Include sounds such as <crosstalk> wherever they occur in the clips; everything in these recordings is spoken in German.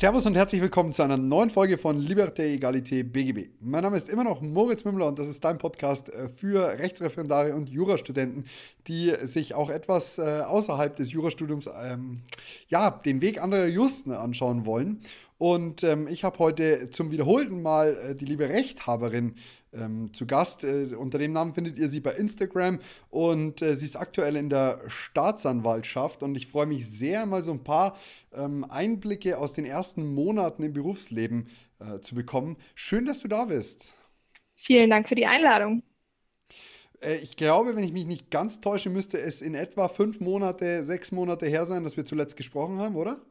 Servus und herzlich willkommen zu einer neuen Folge von Liberté, Egalité, BGB. Mein Name ist immer noch Moritz Mümmler und das ist dein Podcast äh, für Rechtsreferendare und Jurastudenten, die sich auch etwas äh, außerhalb des Jurastudiums ähm, ja, den Weg anderer Justen anschauen wollen. Und ähm, ich habe heute zum wiederholten Mal äh, die liebe Rechthaberin ähm, zu Gast. Äh, unter dem Namen findet ihr sie bei Instagram und äh, sie ist aktuell in der Staatsanwaltschaft und ich freue mich sehr, mal so ein paar ähm, Einblicke aus den ersten Monaten im Berufsleben äh, zu bekommen. Schön, dass du da bist. Vielen Dank für die Einladung. Äh, ich glaube, wenn ich mich nicht ganz täusche, müsste es in etwa fünf Monate, sechs Monate her sein, dass wir zuletzt gesprochen haben, oder?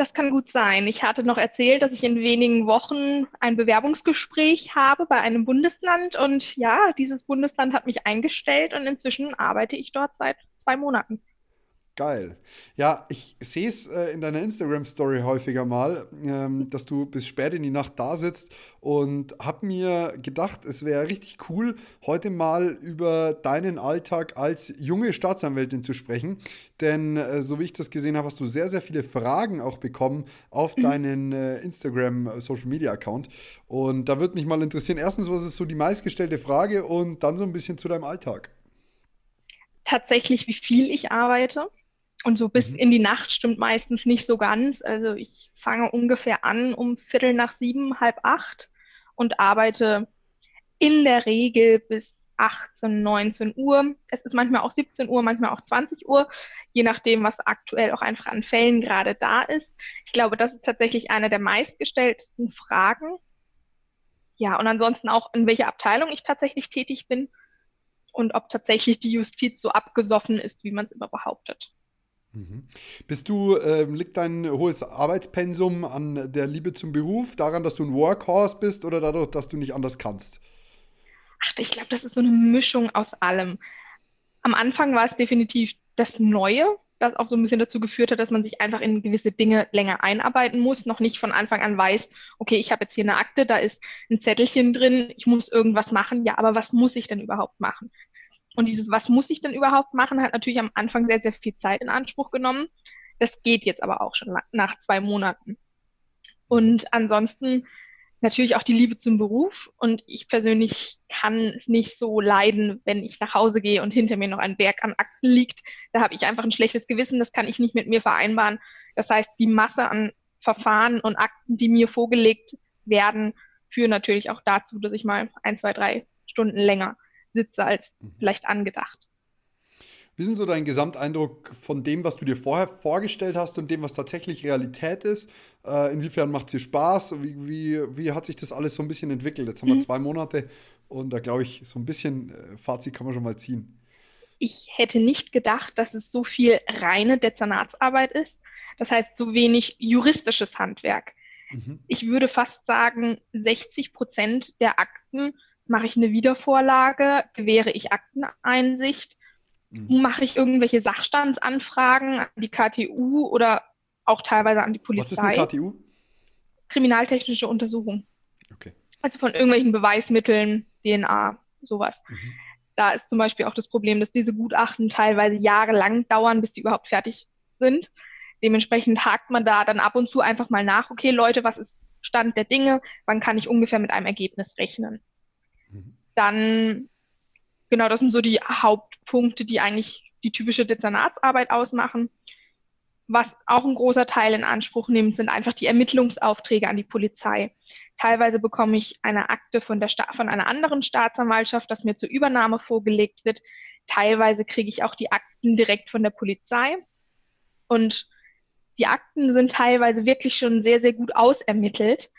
Das kann gut sein. Ich hatte noch erzählt, dass ich in wenigen Wochen ein Bewerbungsgespräch habe bei einem Bundesland. Und ja, dieses Bundesland hat mich eingestellt und inzwischen arbeite ich dort seit zwei Monaten. Geil. Ja, ich sehe es äh, in deiner Instagram-Story häufiger mal, ähm, dass du bis spät in die Nacht da sitzt und habe mir gedacht, es wäre richtig cool, heute mal über deinen Alltag als junge Staatsanwältin zu sprechen. Denn äh, so wie ich das gesehen habe, hast du sehr, sehr viele Fragen auch bekommen auf mhm. deinen äh, Instagram-Social-Media-Account. Und da würde mich mal interessieren, erstens, was ist so die meistgestellte Frage und dann so ein bisschen zu deinem Alltag. Tatsächlich, wie viel ich arbeite. Und so bis mhm. in die Nacht stimmt meistens nicht so ganz. Also ich fange ungefähr an um Viertel nach sieben, halb acht und arbeite in der Regel bis 18, 19 Uhr. Es ist manchmal auch 17 Uhr, manchmal auch 20 Uhr, je nachdem, was aktuell auch einfach an Fällen gerade da ist. Ich glaube, das ist tatsächlich eine der meistgestelltesten Fragen. Ja, und ansonsten auch, in welcher Abteilung ich tatsächlich tätig bin und ob tatsächlich die Justiz so abgesoffen ist, wie man es immer behauptet. Mhm. Bist du, äh, liegt dein hohes Arbeitspensum an der Liebe zum Beruf, daran, dass du ein Workhorse bist oder dadurch, dass du nicht anders kannst? Ach, ich glaube, das ist so eine Mischung aus allem. Am Anfang war es definitiv das Neue, das auch so ein bisschen dazu geführt hat, dass man sich einfach in gewisse Dinge länger einarbeiten muss, noch nicht von Anfang an weiß, okay, ich habe jetzt hier eine Akte, da ist ein Zettelchen drin, ich muss irgendwas machen. Ja, aber was muss ich denn überhaupt machen? Und dieses, was muss ich denn überhaupt machen, hat natürlich am Anfang sehr, sehr viel Zeit in Anspruch genommen. Das geht jetzt aber auch schon nach zwei Monaten. Und ansonsten natürlich auch die Liebe zum Beruf. Und ich persönlich kann es nicht so leiden, wenn ich nach Hause gehe und hinter mir noch ein Berg an Akten liegt. Da habe ich einfach ein schlechtes Gewissen. Das kann ich nicht mit mir vereinbaren. Das heißt, die Masse an Verfahren und Akten, die mir vorgelegt werden, führen natürlich auch dazu, dass ich mal ein, zwei, drei Stunden länger sitze als mhm. vielleicht angedacht. Wie ist denn so dein Gesamteindruck von dem, was du dir vorher vorgestellt hast und dem, was tatsächlich Realität ist? Äh, inwiefern macht es dir Spaß? Wie, wie, wie hat sich das alles so ein bisschen entwickelt? Jetzt haben mhm. wir zwei Monate und da glaube ich, so ein bisschen äh, Fazit kann man schon mal ziehen. Ich hätte nicht gedacht, dass es so viel reine Dezernatsarbeit ist. Das heißt, so wenig juristisches Handwerk. Mhm. Ich würde fast sagen, 60 Prozent der Akten Mache ich eine Wiedervorlage? Gewähre ich Akteneinsicht? Mhm. Mache ich irgendwelche Sachstandsanfragen an die KTU oder auch teilweise an die Polizei? Was ist eine KTU? Kriminaltechnische Untersuchung. Okay. Also von irgendwelchen Beweismitteln, DNA, sowas. Mhm. Da ist zum Beispiel auch das Problem, dass diese Gutachten teilweise jahrelang dauern, bis die überhaupt fertig sind. Dementsprechend hakt man da dann ab und zu einfach mal nach, okay Leute, was ist Stand der Dinge? Wann kann ich ungefähr mit einem Ergebnis rechnen? Dann, genau, das sind so die Hauptpunkte, die eigentlich die typische Dezernatsarbeit ausmachen. Was auch ein großer Teil in Anspruch nimmt, sind einfach die Ermittlungsaufträge an die Polizei. Teilweise bekomme ich eine Akte von, der Sta von einer anderen Staatsanwaltschaft, das mir zur Übernahme vorgelegt wird. Teilweise kriege ich auch die Akten direkt von der Polizei. Und die Akten sind teilweise wirklich schon sehr, sehr gut ausermittelt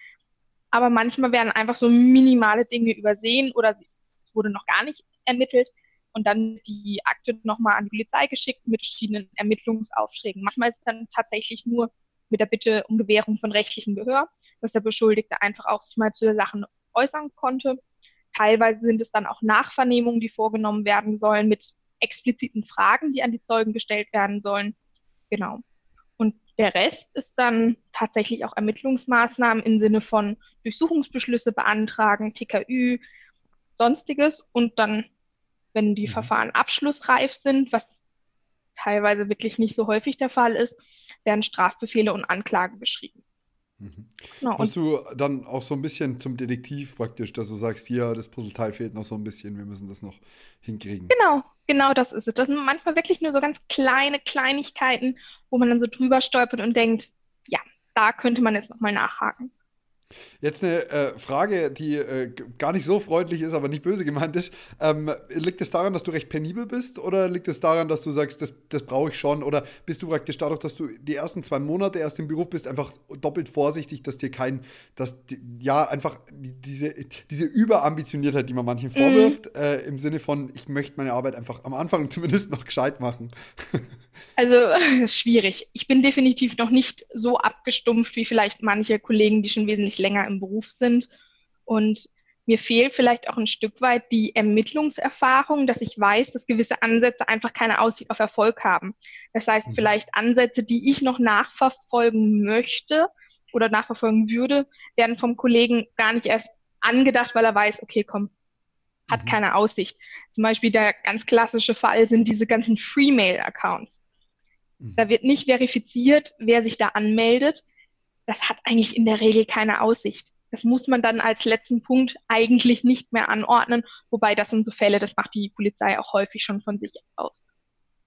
aber manchmal werden einfach so minimale Dinge übersehen oder es wurde noch gar nicht ermittelt und dann die Akte nochmal an die Polizei geschickt mit verschiedenen Ermittlungsaufträgen. Manchmal ist es dann tatsächlich nur mit der Bitte um Gewährung von rechtlichem Gehör, dass der Beschuldigte einfach auch sich mal zu der Sache äußern konnte. Teilweise sind es dann auch Nachvernehmungen, die vorgenommen werden sollen mit expliziten Fragen, die an die Zeugen gestellt werden sollen. Genau. Und der Rest ist dann tatsächlich auch Ermittlungsmaßnahmen im Sinne von Durchsuchungsbeschlüsse beantragen, TKÜ, sonstiges. Und dann, wenn die mhm. Verfahren abschlussreif sind, was teilweise wirklich nicht so häufig der Fall ist, werden Strafbefehle und Anklagen geschrieben. Mhm. Genau, Hast du dann auch so ein bisschen zum Detektiv praktisch, dass du sagst, hier, das Puzzleteil fehlt noch so ein bisschen, wir müssen das noch hinkriegen. Genau, genau das ist es. Das sind manchmal wirklich nur so ganz kleine Kleinigkeiten, wo man dann so drüber stolpert und denkt, ja, da könnte man jetzt nochmal nachhaken. Jetzt eine äh, Frage, die äh, gar nicht so freundlich ist, aber nicht böse gemeint ist. Ähm, liegt es daran, dass du recht penibel bist oder liegt es daran, dass du sagst, das, das brauche ich schon? Oder bist du praktisch dadurch, dass du die ersten zwei Monate erst im Beruf bist, einfach doppelt vorsichtig, dass dir kein, dass ja, einfach diese, diese Überambitioniertheit, die man manchen mhm. vorwirft, mhm. äh, im Sinne von, ich möchte meine Arbeit einfach am Anfang <laughs> zumindest noch gescheit machen? Also <laughs> schwierig. Ich bin definitiv noch nicht so abgestumpft wie vielleicht manche Kollegen, die schon wesentlich länger im Beruf sind. Und mir fehlt vielleicht auch ein Stück weit die Ermittlungserfahrung, dass ich weiß, dass gewisse Ansätze einfach keine Aussicht auf Erfolg haben. Das heißt, mhm. vielleicht Ansätze, die ich noch nachverfolgen möchte oder nachverfolgen würde, werden vom Kollegen gar nicht erst angedacht, weil er weiß, okay, komm, hat mhm. keine Aussicht. Zum Beispiel der ganz klassische Fall sind diese ganzen Free-Mail-Accounts. Mhm. Da wird nicht verifiziert, wer sich da anmeldet. Das hat eigentlich in der Regel keine Aussicht. Das muss man dann als letzten Punkt eigentlich nicht mehr anordnen, wobei das sind so Fälle, das macht die Polizei auch häufig schon von sich aus.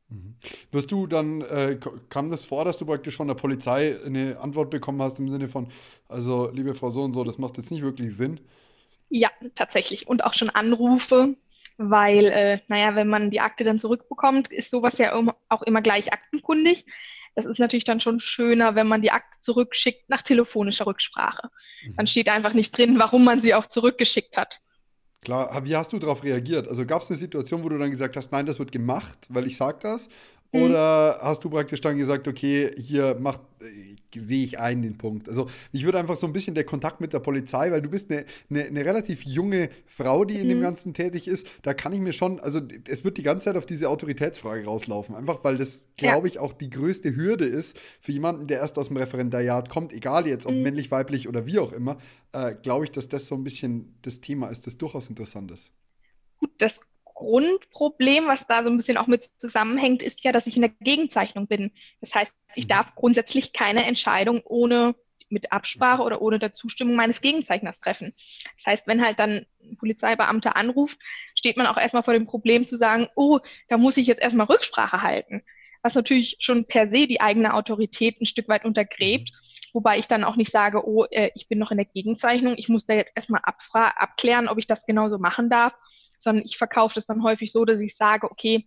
Mhm. Wirst du dann, äh, kam das vor, dass du praktisch von der Polizei eine Antwort bekommen hast im Sinne von, also liebe Frau so und so, das macht jetzt nicht wirklich Sinn? Ja, tatsächlich. Und auch schon Anrufe, weil, äh, naja, wenn man die Akte dann zurückbekommt, ist sowas ja auch immer gleich aktenkundig. Das ist natürlich dann schon schöner, wenn man die Akte zurückschickt nach telefonischer Rücksprache. Mhm. Dann steht einfach nicht drin, warum man sie auch zurückgeschickt hat. Klar, wie hast du darauf reagiert? Also gab es eine Situation, wo du dann gesagt hast, nein, das wird gemacht, weil ich sage das? Mhm. Oder hast du praktisch dann gesagt, okay, hier macht, sehe ich ein den Punkt. Also ich würde einfach so ein bisschen der Kontakt mit der Polizei, weil du bist eine, eine, eine relativ junge Frau, die in dem mhm. Ganzen tätig ist. Da kann ich mir schon, also es wird die ganze Zeit auf diese Autoritätsfrage rauslaufen. Einfach weil das, glaube ich, auch die größte Hürde ist für jemanden, der erst aus dem Referendariat kommt, egal jetzt ob mhm. männlich, weiblich oder wie auch immer, äh, glaube ich, dass das so ein bisschen das Thema ist, das durchaus interessant ist. Gut, das Grundproblem, was da so ein bisschen auch mit zusammenhängt, ist ja, dass ich in der Gegenzeichnung bin. Das heißt, ich mhm. darf grundsätzlich keine Entscheidung ohne mit Absprache oder ohne der Zustimmung meines Gegenzeichners treffen. Das heißt, wenn halt dann ein Polizeibeamter anruft, steht man auch erstmal vor dem Problem zu sagen, oh, da muss ich jetzt erstmal Rücksprache halten. Was natürlich schon per se die eigene Autorität ein Stück weit untergräbt, wobei ich dann auch nicht sage, oh, äh, ich bin noch in der Gegenzeichnung, ich muss da jetzt erstmal abklären, ob ich das genauso machen darf, sondern ich verkaufe das dann häufig so, dass ich sage, okay,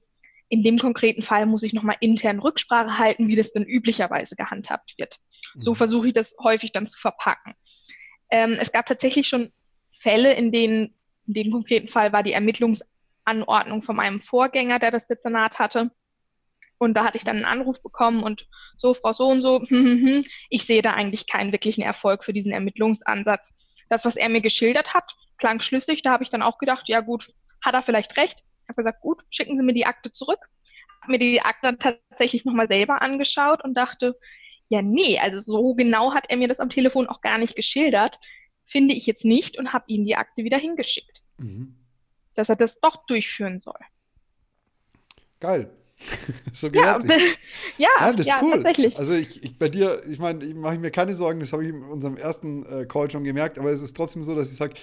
in dem konkreten Fall muss ich nochmal intern Rücksprache halten, wie das dann üblicherweise gehandhabt wird. So mhm. versuche ich das häufig dann zu verpacken. Ähm, es gab tatsächlich schon Fälle, in denen, in dem konkreten Fall war die Ermittlungsanordnung von meinem Vorgänger, der das Dezernat hatte. Und da hatte ich dann einen Anruf bekommen und so, Frau so und so, <laughs> hm, hm, hm, ich sehe da eigentlich keinen wirklichen Erfolg für diesen Ermittlungsansatz. Das, was er mir geschildert hat, klang schlüssig. Da habe ich dann auch gedacht, ja gut, hat er vielleicht recht. Ich habe gesagt, gut, schicken Sie mir die Akte zurück. Habe mir die Akte tatsächlich nochmal selber angeschaut und dachte, ja, nee, also so genau hat er mir das am Telefon auch gar nicht geschildert. Finde ich jetzt nicht und habe ihm die Akte wieder hingeschickt. Mhm. Dass er das doch durchführen soll. Geil. <laughs> so gehört ja, sich. <laughs> ja, Nein, das ist ja, cool. tatsächlich. Also ich, ich, bei dir, ich meine, ich mache mir keine Sorgen, das habe ich in unserem ersten äh, Call schon gemerkt, aber es ist trotzdem so, dass ich sage,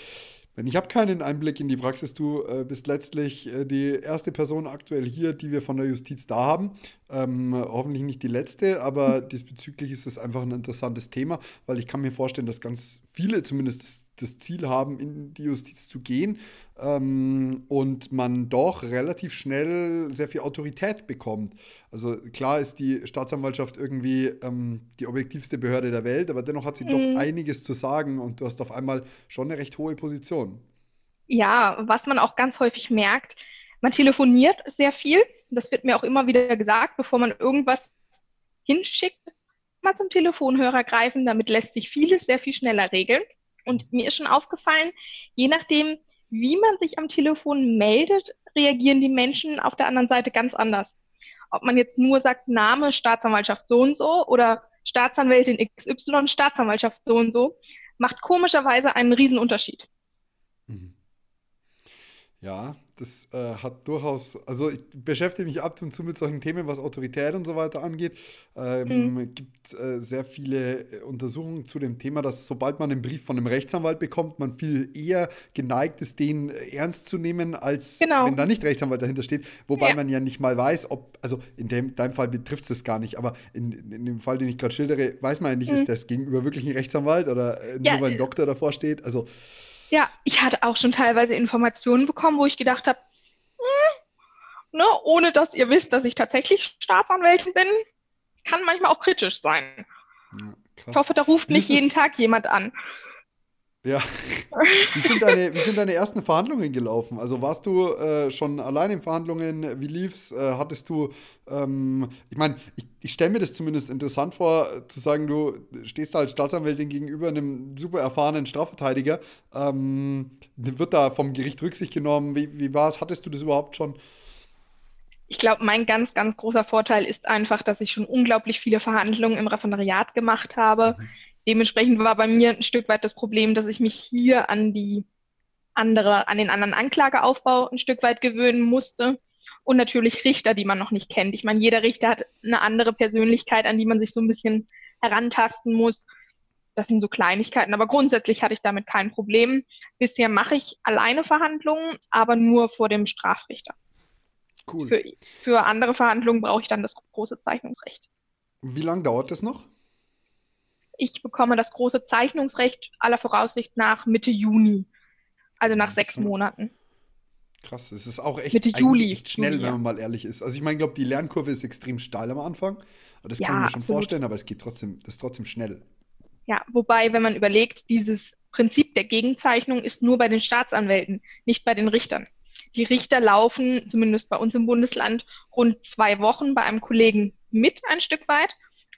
wenn ich habe keinen Einblick in die Praxis, du äh, bist letztlich äh, die erste Person aktuell hier, die wir von der Justiz da haben. Ähm, hoffentlich nicht die letzte, aber diesbezüglich ist es einfach ein interessantes Thema, weil ich kann mir vorstellen, dass ganz viele zumindest das, das Ziel haben, in die Justiz zu gehen ähm, und man doch relativ schnell sehr viel Autorität bekommt. Also klar ist die Staatsanwaltschaft irgendwie ähm, die objektivste Behörde der Welt, aber dennoch hat sie mhm. doch einiges zu sagen und du hast auf einmal schon eine recht hohe Position. Ja, was man auch ganz häufig merkt, man telefoniert sehr viel. Das wird mir auch immer wieder gesagt, bevor man irgendwas hinschickt, mal zum Telefonhörer greifen. Damit lässt sich vieles sehr viel schneller regeln. Und mir ist schon aufgefallen, je nachdem, wie man sich am Telefon meldet, reagieren die Menschen auf der anderen Seite ganz anders. ob man jetzt nur sagt Name Staatsanwaltschaft so und so oder Staatsanwältin XY Staatsanwaltschaft so und so, macht komischerweise einen Riesenunterschied. Mhm. Ja, das äh, hat durchaus, also ich beschäftige mich ab und zu mit solchen Themen, was Autorität und so weiter angeht. Ähm, mhm. gibt äh, sehr viele äh, Untersuchungen zu dem Thema, dass sobald man einen Brief von einem Rechtsanwalt bekommt, man viel eher geneigt ist, den ernst zu nehmen, als genau. wenn da nicht Rechtsanwalt dahinter steht. Wobei ja. man ja nicht mal weiß, ob, also in dem, deinem Fall betrifft es das gar nicht, aber in, in dem Fall, den ich gerade schildere, weiß man ja nicht, mhm. ist das gegenüber wirklich ein Rechtsanwalt oder äh, nur ja. weil ein Doktor davor steht. Also ja, ich hatte auch schon teilweise Informationen bekommen, wo ich gedacht habe, hm, ne, ohne dass ihr wisst, dass ich tatsächlich Staatsanwältin bin, kann manchmal auch kritisch sein. Ja, ich hoffe, da ruft nicht jeden Tag jemand an. Ja. Wie sind, deine, wie sind deine ersten Verhandlungen gelaufen? Also warst du äh, schon allein in Verhandlungen? Wie lief's? Äh, hattest du, ähm, ich meine, ich, ich stelle mir das zumindest interessant vor, zu sagen, du stehst da als Staatsanwältin gegenüber einem super erfahrenen Strafverteidiger. Ähm, wird da vom Gericht Rücksicht genommen? Wie, wie war es? Hattest du das überhaupt schon? Ich glaube, mein ganz, ganz großer Vorteil ist einfach, dass ich schon unglaublich viele Verhandlungen im Referendariat gemacht habe. Mhm Dementsprechend war bei mir ein Stück weit das Problem, dass ich mich hier an die andere, an den anderen Anklageaufbau ein Stück weit gewöhnen musste. Und natürlich Richter, die man noch nicht kennt. Ich meine, jeder Richter hat eine andere Persönlichkeit, an die man sich so ein bisschen herantasten muss. Das sind so Kleinigkeiten, aber grundsätzlich hatte ich damit kein Problem. Bisher mache ich alleine Verhandlungen, aber nur vor dem Strafrichter. Cool. Für, für andere Verhandlungen brauche ich dann das große Zeichnungsrecht. Wie lange dauert das noch? Ich bekomme das große Zeichnungsrecht aller Voraussicht nach Mitte Juni, also nach sechs Monaten. Krass, es ist auch echt, Mitte Juli, echt schnell, Juli, wenn man mal ehrlich ist. Also ich meine, ich glaube, die Lernkurve ist extrem steil am Anfang. Das ja, kann ich mir schon absolut. vorstellen, aber es geht trotzdem, das ist trotzdem schnell. Ja, wobei, wenn man überlegt, dieses Prinzip der Gegenzeichnung ist nur bei den Staatsanwälten, nicht bei den Richtern. Die Richter laufen, zumindest bei uns im Bundesland, rund zwei Wochen bei einem Kollegen mit ein Stück weit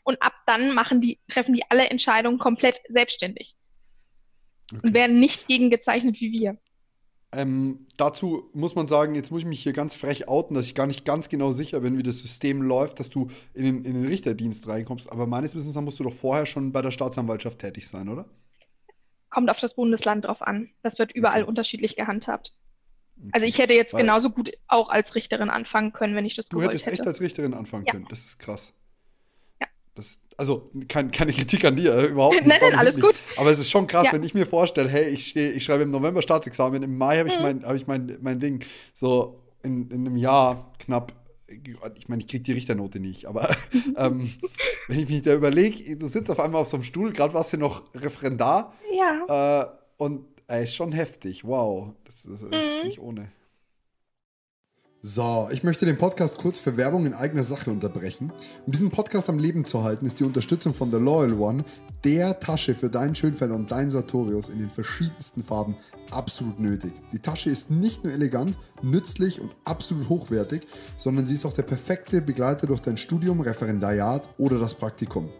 und ab dann machen die, treffen die alle Entscheidungen komplett selbstständig okay. und werden nicht gegengezeichnet wie wir. Ähm, dazu muss man sagen, jetzt muss ich mich hier ganz frech outen, dass ich gar nicht ganz genau sicher bin, wie das System läuft, dass du in den, in den Richterdienst reinkommst. Aber meines Wissens musst du doch vorher schon bei der Staatsanwaltschaft tätig sein, oder? Kommt auf das Bundesland drauf an. Das wird überall okay. unterschiedlich gehandhabt. Okay. Also ich hätte jetzt Weil, genauso gut auch als Richterin anfangen können, wenn ich das gewollt hätte. Du hättest echt als Richterin anfangen ja. können. Das ist krass. Das, also kein, keine Kritik an dir, <laughs> überhaupt nicht. nein, nein, alles gut. Aber es ist schon krass, ja. wenn ich mir vorstelle, hey, ich, steh, ich schreibe im November Staatsexamen, im Mai habe ich, mhm. mein, hab ich mein, mein Ding. So in, in einem Jahr knapp. Ich meine, ich kriege die Richternote nicht, aber <laughs> <laughs> ähm, wenn ich mich da überlege, du sitzt auf einmal auf so einem Stuhl, gerade warst du noch Referendar. Ja. Äh, und ey, ist schon heftig. Wow. Das ist mhm. nicht ohne. So, ich möchte den Podcast kurz für Werbung in eigener Sache unterbrechen. Um diesen Podcast am Leben zu halten, ist die Unterstützung von The Loyal One, der Tasche für deinen Schönfelder und deinen Sartorius in den verschiedensten Farben, absolut nötig. Die Tasche ist nicht nur elegant, nützlich und absolut hochwertig, sondern sie ist auch der perfekte Begleiter durch dein Studium, Referendariat oder das Praktikum.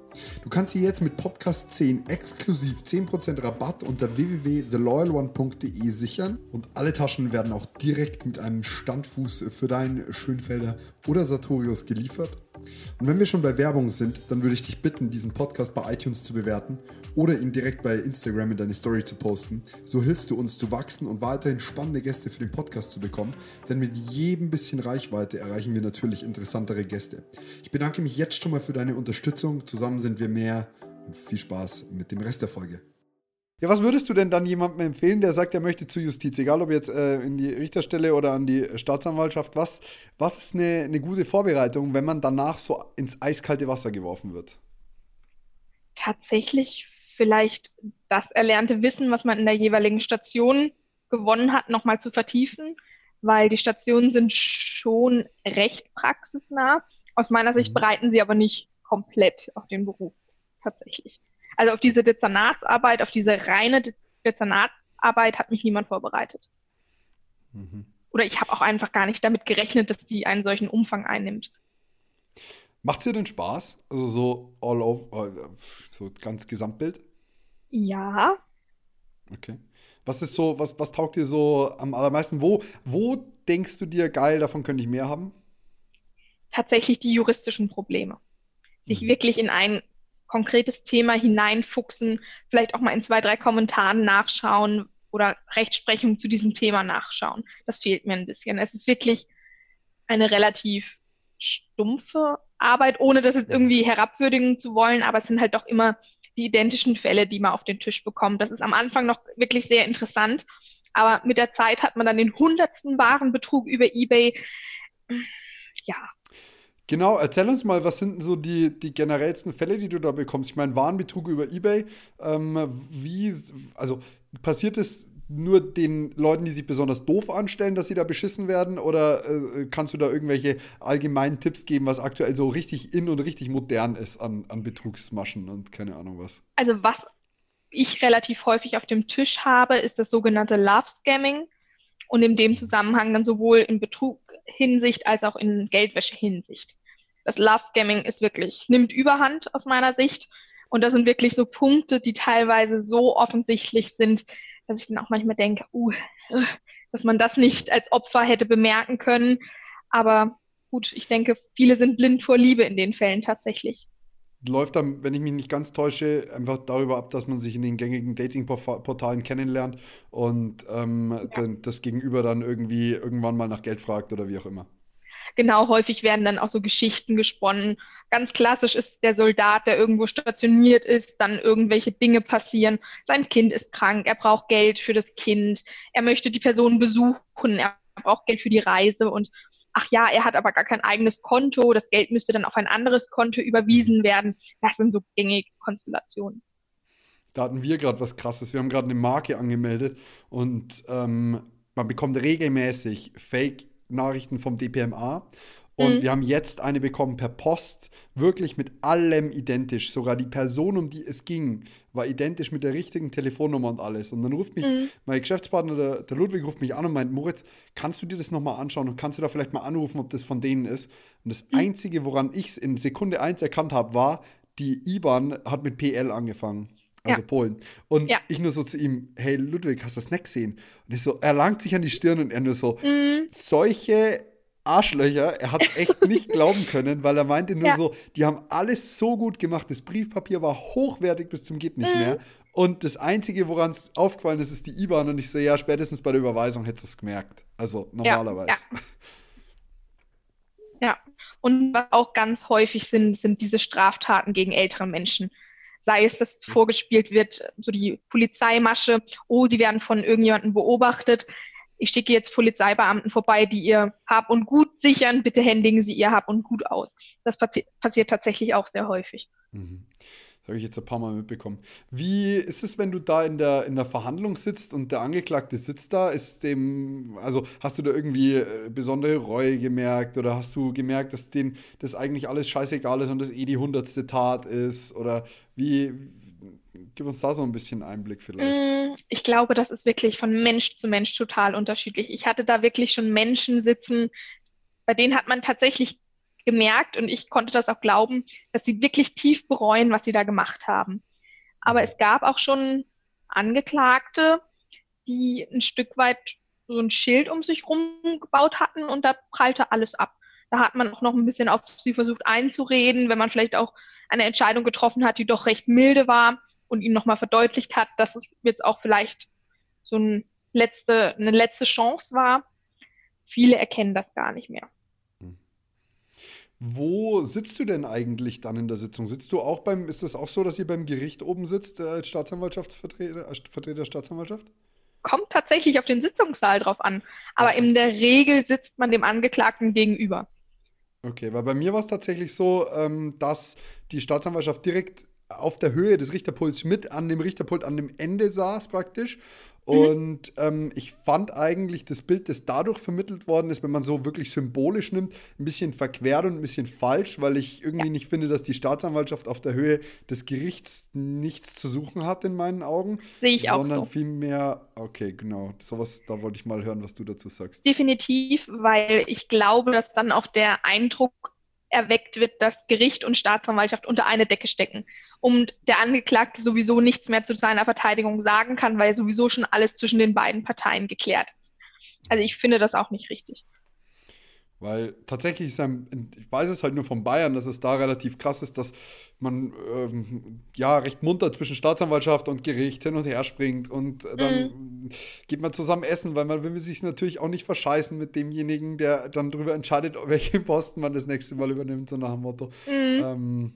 Du kannst sie jetzt mit Podcast 10 exklusiv 10% Rabatt unter www.theloyalone.de sichern und alle Taschen werden auch direkt mit einem Standfuß für deinen Schönfelder oder Sartorius geliefert. Und wenn wir schon bei Werbung sind, dann würde ich dich bitten, diesen Podcast bei iTunes zu bewerten oder ihn direkt bei Instagram in deine Story zu posten. So hilfst du uns zu wachsen und weiterhin spannende Gäste für den Podcast zu bekommen, denn mit jedem bisschen Reichweite erreichen wir natürlich interessantere Gäste. Ich bedanke mich jetzt schon mal für deine Unterstützung. Zusammen sind wir mehr und viel Spaß mit dem Rest der Folge. Ja, was würdest du denn dann jemandem empfehlen, der sagt, er möchte zur Justiz, egal ob jetzt äh, in die Richterstelle oder an die Staatsanwaltschaft, was, was ist eine, eine gute Vorbereitung, wenn man danach so ins eiskalte Wasser geworfen wird? Tatsächlich vielleicht das erlernte Wissen, was man in der jeweiligen Station gewonnen hat, nochmal zu vertiefen, weil die Stationen sind schon recht praxisnah. Aus meiner Sicht mhm. bereiten sie aber nicht komplett auf den Beruf tatsächlich. Also auf diese Dezernatsarbeit, auf diese reine Dezernatsarbeit hat mich niemand vorbereitet. Mhm. Oder ich habe auch einfach gar nicht damit gerechnet, dass die einen solchen Umfang einnimmt. Macht es dir denn Spaß? Also so all over, so ganz Gesamtbild? Ja. Okay. Was ist so, was, was taugt dir so am allermeisten? Wo, wo denkst du dir, geil, davon könnte ich mehr haben? tatsächlich die juristischen Probleme. Sich mhm. wirklich in ein konkretes Thema hineinfuchsen, vielleicht auch mal in zwei, drei Kommentaren nachschauen oder Rechtsprechung zu diesem Thema nachschauen. Das fehlt mir ein bisschen. Es ist wirklich eine relativ stumpfe Arbeit, ohne das jetzt irgendwie herabwürdigen zu wollen, aber es sind halt doch immer die identischen Fälle, die man auf den Tisch bekommt. Das ist am Anfang noch wirklich sehr interessant, aber mit der Zeit hat man dann den hundertsten Warenbetrug über eBay. Ja. Genau, erzähl uns mal, was sind so die, die generellsten Fälle, die du da bekommst? Ich meine, Warenbetrug über eBay, ähm, wie, also passiert es nur den Leuten, die sich besonders doof anstellen, dass sie da beschissen werden? Oder äh, kannst du da irgendwelche allgemeinen Tipps geben, was aktuell so richtig in und richtig modern ist an, an Betrugsmaschen und keine Ahnung was? Also was ich relativ häufig auf dem Tisch habe, ist das sogenannte Love Scamming und in dem Zusammenhang dann sowohl in Betrug Hinsicht als auch in Geldwäsche Hinsicht. Das Love Scamming ist wirklich, nimmt Überhand aus meiner Sicht. Und das sind wirklich so Punkte, die teilweise so offensichtlich sind, dass ich dann auch manchmal denke, uh, dass man das nicht als Opfer hätte bemerken können. Aber gut, ich denke, viele sind blind vor Liebe in den Fällen tatsächlich. Läuft dann, wenn ich mich nicht ganz täusche, einfach darüber ab, dass man sich in den gängigen Dating-Portalen kennenlernt und ähm, ja. das Gegenüber dann irgendwie irgendwann mal nach Geld fragt oder wie auch immer. Genau, häufig werden dann auch so Geschichten gesponnen. Ganz klassisch ist der Soldat, der irgendwo stationiert ist, dann irgendwelche Dinge passieren. Sein Kind ist krank, er braucht Geld für das Kind, er möchte die Person besuchen, er braucht Geld für die Reise und ach ja, er hat aber gar kein eigenes Konto, das Geld müsste dann auf ein anderes Konto überwiesen werden. Das sind so gängige Konstellationen. Da hatten wir gerade was Krasses. Wir haben gerade eine Marke angemeldet und ähm, man bekommt regelmäßig Fake Nachrichten vom DPMA. Und mhm. wir haben jetzt eine bekommen per Post, wirklich mit allem identisch. Sogar die Person, um die es ging, war identisch mit der richtigen Telefonnummer und alles. Und dann ruft mich mhm. mein Geschäftspartner, der, der, Ludwig, ruft mich an und meint, Moritz, kannst du dir das nochmal anschauen und kannst du da vielleicht mal anrufen, ob das von denen ist? Und das mhm. Einzige, woran ich es in Sekunde 1 erkannt habe, war, die IBAN hat mit PL angefangen also ja. Polen. Und ja. ich nur so zu ihm, hey Ludwig, hast du das nicht gesehen? Und ich so, er langt sich an die Stirn und er nur so, mm. solche Arschlöcher, er hat es echt nicht <laughs> glauben können, weil er meinte nur ja. so, die haben alles so gut gemacht, das Briefpapier war hochwertig bis zum geht nicht mehr. Und das Einzige, woran es aufgefallen ist, ist die IBAN. Und ich so, ja, spätestens bei der Überweisung hättest du es gemerkt. Also normalerweise. Ja, ja. Und was auch ganz häufig sind, sind diese Straftaten gegen ältere Menschen sei es, dass vorgespielt wird, so die Polizeimasche, oh, sie werden von irgendjemandem beobachtet. Ich schicke jetzt Polizeibeamten vorbei, die ihr Hab und Gut sichern. Bitte händigen Sie Ihr Hab und Gut aus. Das passi passiert tatsächlich auch sehr häufig. Mhm habe ich jetzt ein paar Mal mitbekommen. Wie ist es, wenn du da in der, in der Verhandlung sitzt und der Angeklagte sitzt da? Ist dem, also hast du da irgendwie äh, besondere Reue gemerkt oder hast du gemerkt, dass denen das eigentlich alles scheißegal ist und das eh die hundertste Tat ist? Oder wie, gib uns da so ein bisschen Einblick vielleicht. Mm, ich glaube, das ist wirklich von Mensch zu Mensch total unterschiedlich. Ich hatte da wirklich schon Menschen sitzen, bei denen hat man tatsächlich gemerkt und ich konnte das auch glauben, dass sie wirklich tief bereuen, was sie da gemacht haben. Aber es gab auch schon Angeklagte, die ein Stück weit so ein Schild um sich rumgebaut hatten und da prallte alles ab. Da hat man auch noch ein bisschen auf sie versucht einzureden, wenn man vielleicht auch eine Entscheidung getroffen hat, die doch recht milde war und ihnen nochmal verdeutlicht hat, dass es jetzt auch vielleicht so ein letzte, eine letzte Chance war. Viele erkennen das gar nicht mehr. Wo sitzt du denn eigentlich dann in der Sitzung? Sitzt du auch beim, ist es auch so, dass ihr beim Gericht oben sitzt äh, als Staatsanwaltschaftsvertreter, als Vertreter der Staatsanwaltschaft? Kommt tatsächlich auf den Sitzungssaal drauf an. Aber okay. in der Regel sitzt man dem Angeklagten gegenüber. Okay, weil bei mir war es tatsächlich so, ähm, dass die Staatsanwaltschaft direkt auf der Höhe des Richterpults mit an dem Richterpult an dem Ende saß praktisch. Und ähm, ich fand eigentlich das Bild, das dadurch vermittelt worden ist, wenn man so wirklich symbolisch nimmt, ein bisschen verquert und ein bisschen falsch, weil ich irgendwie ja. nicht finde, dass die Staatsanwaltschaft auf der Höhe des Gerichts nichts zu suchen hat in meinen Augen. Sehe ich auch so. Sondern vielmehr, okay, genau, sowas, da wollte ich mal hören, was du dazu sagst. Definitiv, weil ich glaube, dass dann auch der Eindruck erweckt wird, dass Gericht und Staatsanwaltschaft unter eine Decke stecken und der Angeklagte sowieso nichts mehr zu seiner Verteidigung sagen kann, weil sowieso schon alles zwischen den beiden Parteien geklärt ist. Also ich finde das auch nicht richtig. Weil tatsächlich ist ein, ich weiß es halt nur von Bayern, dass es da relativ krass ist, dass man ähm, ja recht munter zwischen Staatsanwaltschaft und Gericht hin und her springt und dann mhm. geht man zusammen essen, weil man will sich natürlich auch nicht verscheißen mit demjenigen, der dann darüber entscheidet, <laughs> welchen Posten man das nächste Mal übernimmt, so nach dem Motto. Mhm. Ähm,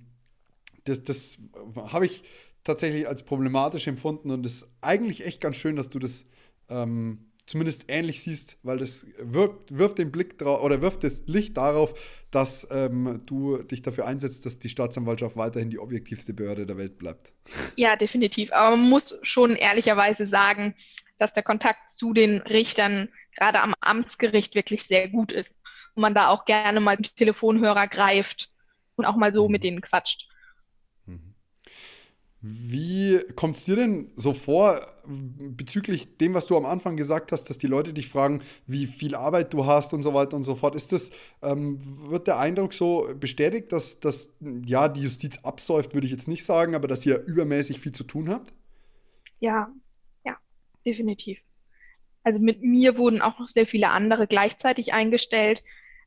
das das habe ich tatsächlich als problematisch empfunden und es ist eigentlich echt ganz schön, dass du das ähm, zumindest ähnlich siehst, weil das wirkt, wirft den Blick drauf oder wirft das Licht darauf, dass ähm, du dich dafür einsetzt, dass die Staatsanwaltschaft weiterhin die objektivste Behörde der Welt bleibt. Ja, definitiv. Aber man muss schon ehrlicherweise sagen, dass der Kontakt zu den Richtern gerade am Amtsgericht wirklich sehr gut ist und man da auch gerne mal den Telefonhörer greift und auch mal so mhm. mit denen quatscht. Wie kommt es dir denn so vor bezüglich dem, was du am Anfang gesagt hast, dass die Leute dich fragen, wie viel Arbeit du hast und so weiter und so fort? Ist das, ähm, wird der Eindruck so bestätigt, dass, dass ja, die Justiz absäuft, würde ich jetzt nicht sagen, aber dass ihr übermäßig viel zu tun habt? Ja, ja, definitiv. Also mit mir wurden auch noch sehr viele andere gleichzeitig eingestellt.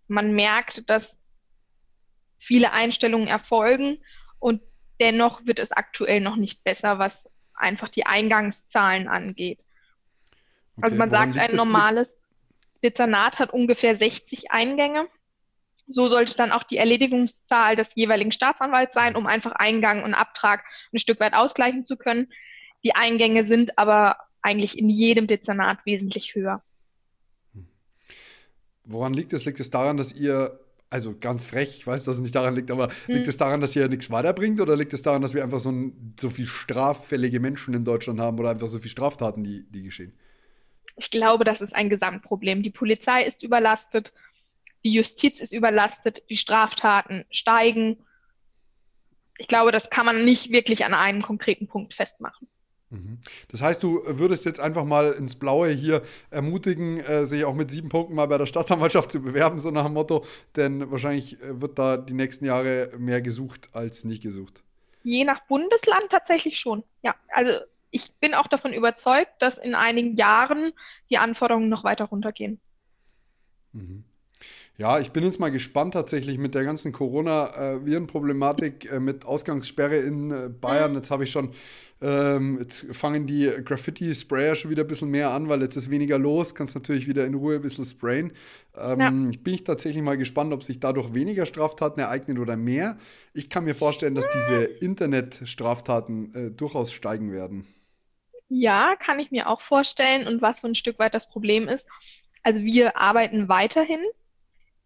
Man merkt, dass viele Einstellungen erfolgen und Dennoch wird es aktuell noch nicht besser, was einfach die Eingangszahlen angeht. Okay, also man sagt, ein normales Dezernat hat ungefähr 60 Eingänge. So sollte dann auch die Erledigungszahl des jeweiligen Staatsanwalts sein, um einfach Eingang und Abtrag ein Stück weit ausgleichen zu können. Die Eingänge sind aber eigentlich in jedem Dezernat wesentlich höher. Woran liegt es? Liegt es daran, dass ihr also ganz frech, ich weiß, dass es nicht daran liegt, aber hm. liegt es daran, dass hier nichts weiterbringt oder liegt es daran, dass wir einfach so, ein, so viel straffällige Menschen in Deutschland haben oder einfach so viele Straftaten, die, die geschehen? Ich glaube, das ist ein Gesamtproblem. Die Polizei ist überlastet, die Justiz ist überlastet, die Straftaten steigen. Ich glaube, das kann man nicht wirklich an einem konkreten Punkt festmachen. Mhm. Das heißt, du würdest jetzt einfach mal ins Blaue hier ermutigen, äh, sich auch mit sieben Punkten mal bei der Staatsanwaltschaft zu bewerben, so nach dem Motto, denn wahrscheinlich äh, wird da die nächsten Jahre mehr gesucht als nicht gesucht. Je nach Bundesland tatsächlich schon. Ja, also ich bin auch davon überzeugt, dass in einigen Jahren die Anforderungen noch weiter runtergehen. Mhm. Ja, ich bin jetzt mal gespannt tatsächlich mit der ganzen Corona-Virenproblematik, äh, mit Ausgangssperre in äh, Bayern. Mhm. Jetzt habe ich schon ähm, jetzt fangen die Graffiti-Sprayer schon wieder ein bisschen mehr an, weil jetzt ist weniger los, kannst natürlich wieder in Ruhe ein bisschen sprayen. Ähm, ja. Bin ich tatsächlich mal gespannt, ob sich dadurch weniger Straftaten ereignen oder mehr. Ich kann mir vorstellen, dass diese Internetstraftaten äh, durchaus steigen werden. Ja, kann ich mir auch vorstellen. Und was so ein Stück weit das Problem ist, also wir arbeiten weiterhin.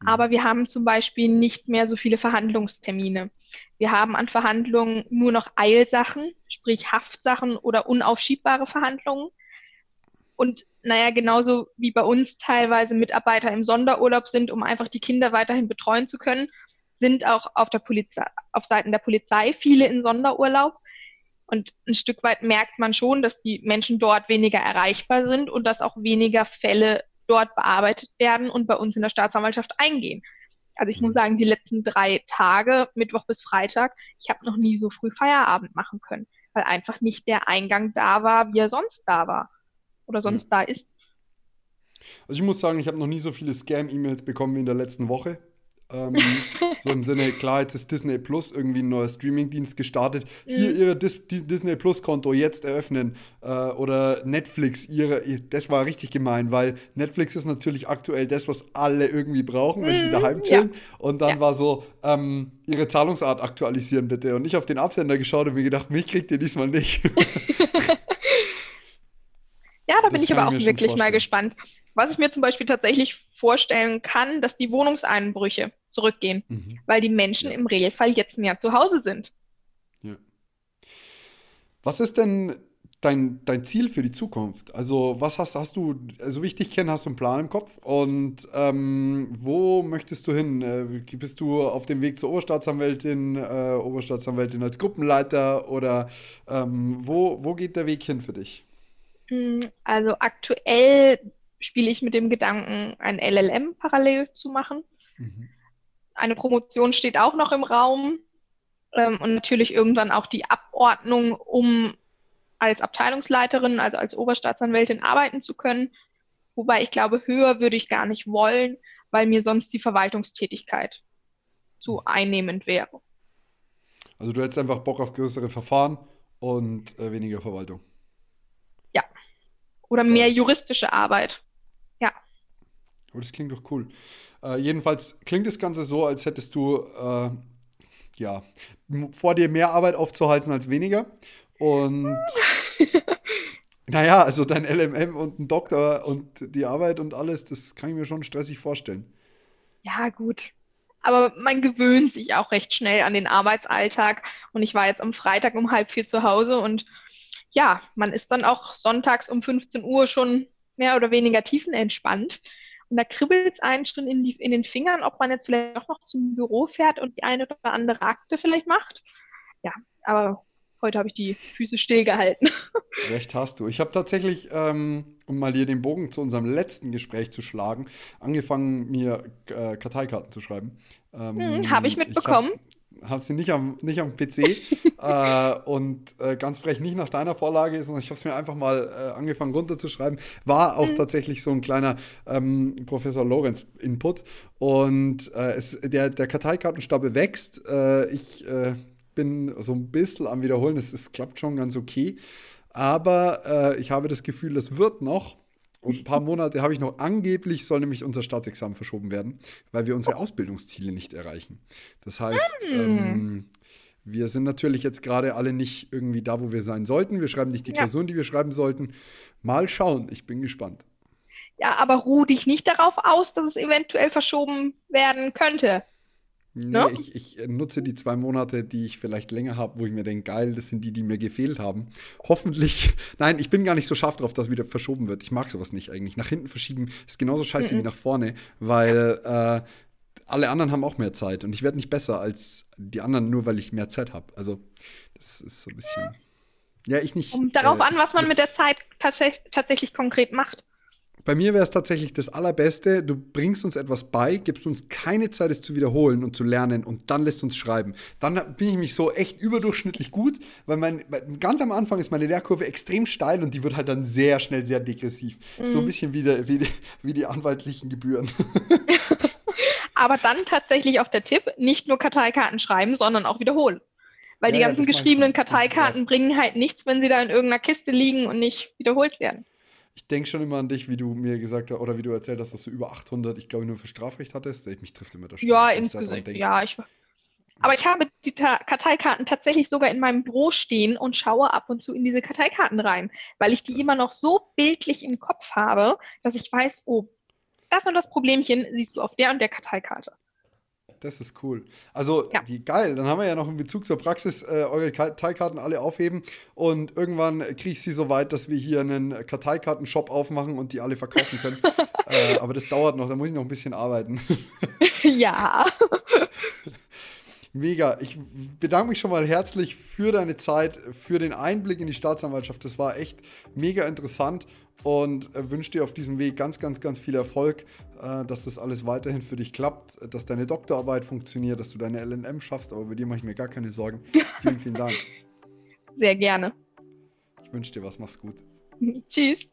Aber wir haben zum Beispiel nicht mehr so viele Verhandlungstermine. Wir haben an Verhandlungen nur noch Eilsachen, sprich Haftsachen oder unaufschiebbare Verhandlungen. Und naja, genauso wie bei uns teilweise Mitarbeiter im Sonderurlaub sind, um einfach die Kinder weiterhin betreuen zu können, sind auch auf, der Polizei, auf Seiten der Polizei viele in Sonderurlaub. Und ein Stück weit merkt man schon, dass die Menschen dort weniger erreichbar sind und dass auch weniger Fälle dort bearbeitet werden und bei uns in der Staatsanwaltschaft eingehen. Also ich muss mhm. sagen, die letzten drei Tage, Mittwoch bis Freitag, ich habe noch nie so früh Feierabend machen können, weil einfach nicht der Eingang da war, wie er sonst da war oder sonst ja. da ist. Also ich muss sagen, ich habe noch nie so viele Scam-E-Mails bekommen wie in der letzten Woche. Ähm, so im Sinne, klar, jetzt ist Disney Plus irgendwie ein neuer Streamingdienst gestartet. Hier mhm. Ihre Dis Disney Plus-Konto jetzt eröffnen. Äh, oder Netflix, ihre, das war richtig gemein, weil Netflix ist natürlich aktuell das, was alle irgendwie brauchen, wenn sie mhm, daheim chillen. Ja. Und dann ja. war so, ähm, Ihre Zahlungsart aktualisieren bitte. Und ich auf den Absender geschaut und mir gedacht, mich kriegt ihr diesmal nicht. <laughs> ja, da das bin ich aber auch wirklich mal gespannt. Was ich mir zum Beispiel tatsächlich vorstellen kann, dass die Wohnungseinbrüche zurückgehen, mhm. weil die Menschen im Regelfall jetzt mehr zu Hause sind. Ja. Was ist denn dein, dein Ziel für die Zukunft? Also, was hast, hast du, so also wie ich dich kenne, hast du einen Plan im Kopf und ähm, wo möchtest du hin? Äh, bist du auf dem Weg zur Oberstaatsanwältin, äh, Oberstaatsanwältin als Gruppenleiter oder ähm, wo, wo geht der Weg hin für dich? Hm, also aktuell spiele ich mit dem Gedanken, ein LLM parallel zu machen. Mhm. Eine Promotion steht auch noch im Raum ähm, und natürlich irgendwann auch die Abordnung, um als Abteilungsleiterin, also als Oberstaatsanwältin arbeiten zu können. Wobei ich glaube, höher würde ich gar nicht wollen, weil mir sonst die Verwaltungstätigkeit zu einnehmend wäre. Also du hättest einfach Bock auf größere Verfahren und äh, weniger Verwaltung. Oder mehr juristische Arbeit. Ja. Aber das klingt doch cool. Äh, jedenfalls klingt das Ganze so, als hättest du äh, ja vor dir mehr Arbeit aufzuhalten als weniger. Und <laughs> naja, also dein LMM und ein Doktor und die Arbeit und alles, das kann ich mir schon stressig vorstellen. Ja, gut. Aber man gewöhnt sich auch recht schnell an den Arbeitsalltag. Und ich war jetzt am Freitag um halb vier zu Hause und ja, man ist dann auch sonntags um 15 Uhr schon mehr oder weniger tiefenentspannt. Und da kribbelt es einen schon in, die, in den Fingern, ob man jetzt vielleicht auch noch zum Büro fährt und die eine oder andere Akte vielleicht macht. Ja, aber heute habe ich die Füße stillgehalten. <laughs> Recht hast du. Ich habe tatsächlich, ähm, um mal hier den Bogen zu unserem letzten Gespräch zu schlagen, angefangen, mir äh, Karteikarten zu schreiben. Ähm, hm, habe ich mitbekommen. Habe sie nicht am, nicht am PC <laughs> äh, und äh, ganz frech nicht nach deiner Vorlage, sondern ich habe es mir einfach mal äh, angefangen runterzuschreiben. War auch mhm. tatsächlich so ein kleiner ähm, Professor Lorenz Input und äh, es, der, der Karteikartenstapel wächst. Äh, ich äh, bin so ein bisschen am Wiederholen, es, es klappt schon ganz okay, aber ich habe das Gefühl, es wird noch. Und ein paar Monate habe ich noch. Angeblich soll nämlich unser Staatsexamen verschoben werden, weil wir unsere Ausbildungsziele nicht erreichen. Das heißt, mm. ähm, wir sind natürlich jetzt gerade alle nicht irgendwie da, wo wir sein sollten. Wir schreiben nicht die Klausuren, ja. die wir schreiben sollten. Mal schauen, ich bin gespannt. Ja, aber ruh dich nicht darauf aus, dass es eventuell verschoben werden könnte. Nee, no? ich, ich, nutze die zwei Monate, die ich vielleicht länger habe, wo ich mir denke, geil, das sind die, die mir gefehlt haben. Hoffentlich, <laughs> nein, ich bin gar nicht so scharf drauf, dass wieder verschoben wird. Ich mag sowas nicht eigentlich. Nach hinten verschieben ist genauso scheiße mhm. wie nach vorne, weil äh, alle anderen haben auch mehr Zeit und ich werde nicht besser als die anderen, nur weil ich mehr Zeit habe. Also, das ist so ein bisschen. Ja, ich nicht. Kommt darauf äh, an, was man mit der Zeit tatsächlich konkret macht. Bei mir wäre es tatsächlich das Allerbeste, du bringst uns etwas bei, gibst uns keine Zeit, es zu wiederholen und zu lernen und dann lässt uns schreiben. Dann bin ich mich so echt überdurchschnittlich gut, weil mein, ganz am Anfang ist meine Lehrkurve extrem steil und die wird halt dann sehr schnell sehr degressiv. Mhm. So ein bisschen wie, der, wie, die, wie die anwaltlichen Gebühren. <laughs> Aber dann tatsächlich auch der Tipp, nicht nur Karteikarten schreiben, sondern auch wiederholen. Weil ja, die ganzen ja, geschriebenen Karteikarten bringen halt nichts, wenn sie da in irgendeiner Kiste liegen und nicht wiederholt werden ich denke schon immer an dich, wie du mir gesagt hast, oder wie du erzählt hast, dass du über 800, ich glaube, nur für Strafrecht hattest. Mich trifft immer das Ja, insgesamt. Ja, ich. Aber ich habe die Ta Karteikarten tatsächlich sogar in meinem Büro stehen und schaue ab und zu in diese Karteikarten rein, weil ich die immer noch so bildlich im Kopf habe, dass ich weiß, oh, das und das Problemchen siehst du auf der und der Karteikarte. Das ist cool. Also, ja. die, geil. Dann haben wir ja noch in Bezug zur Praxis äh, eure Karteikarten alle aufheben. Und irgendwann kriege ich sie so weit, dass wir hier einen Karteikarten-Shop aufmachen und die alle verkaufen können. <laughs> äh, aber das dauert noch, da muss ich noch ein bisschen arbeiten. <laughs> ja. <laughs> Mega. Ich bedanke mich schon mal herzlich für deine Zeit, für den Einblick in die Staatsanwaltschaft. Das war echt mega interessant und äh, wünsche dir auf diesem Weg ganz, ganz, ganz viel Erfolg, äh, dass das alles weiterhin für dich klappt, dass deine Doktorarbeit funktioniert, dass du deine LNM schaffst. Aber über dir mache ich mir gar keine Sorgen. <laughs> Vielen, vielen Dank. Sehr gerne. Ich wünsche dir was. Mach's gut. <laughs> Tschüss.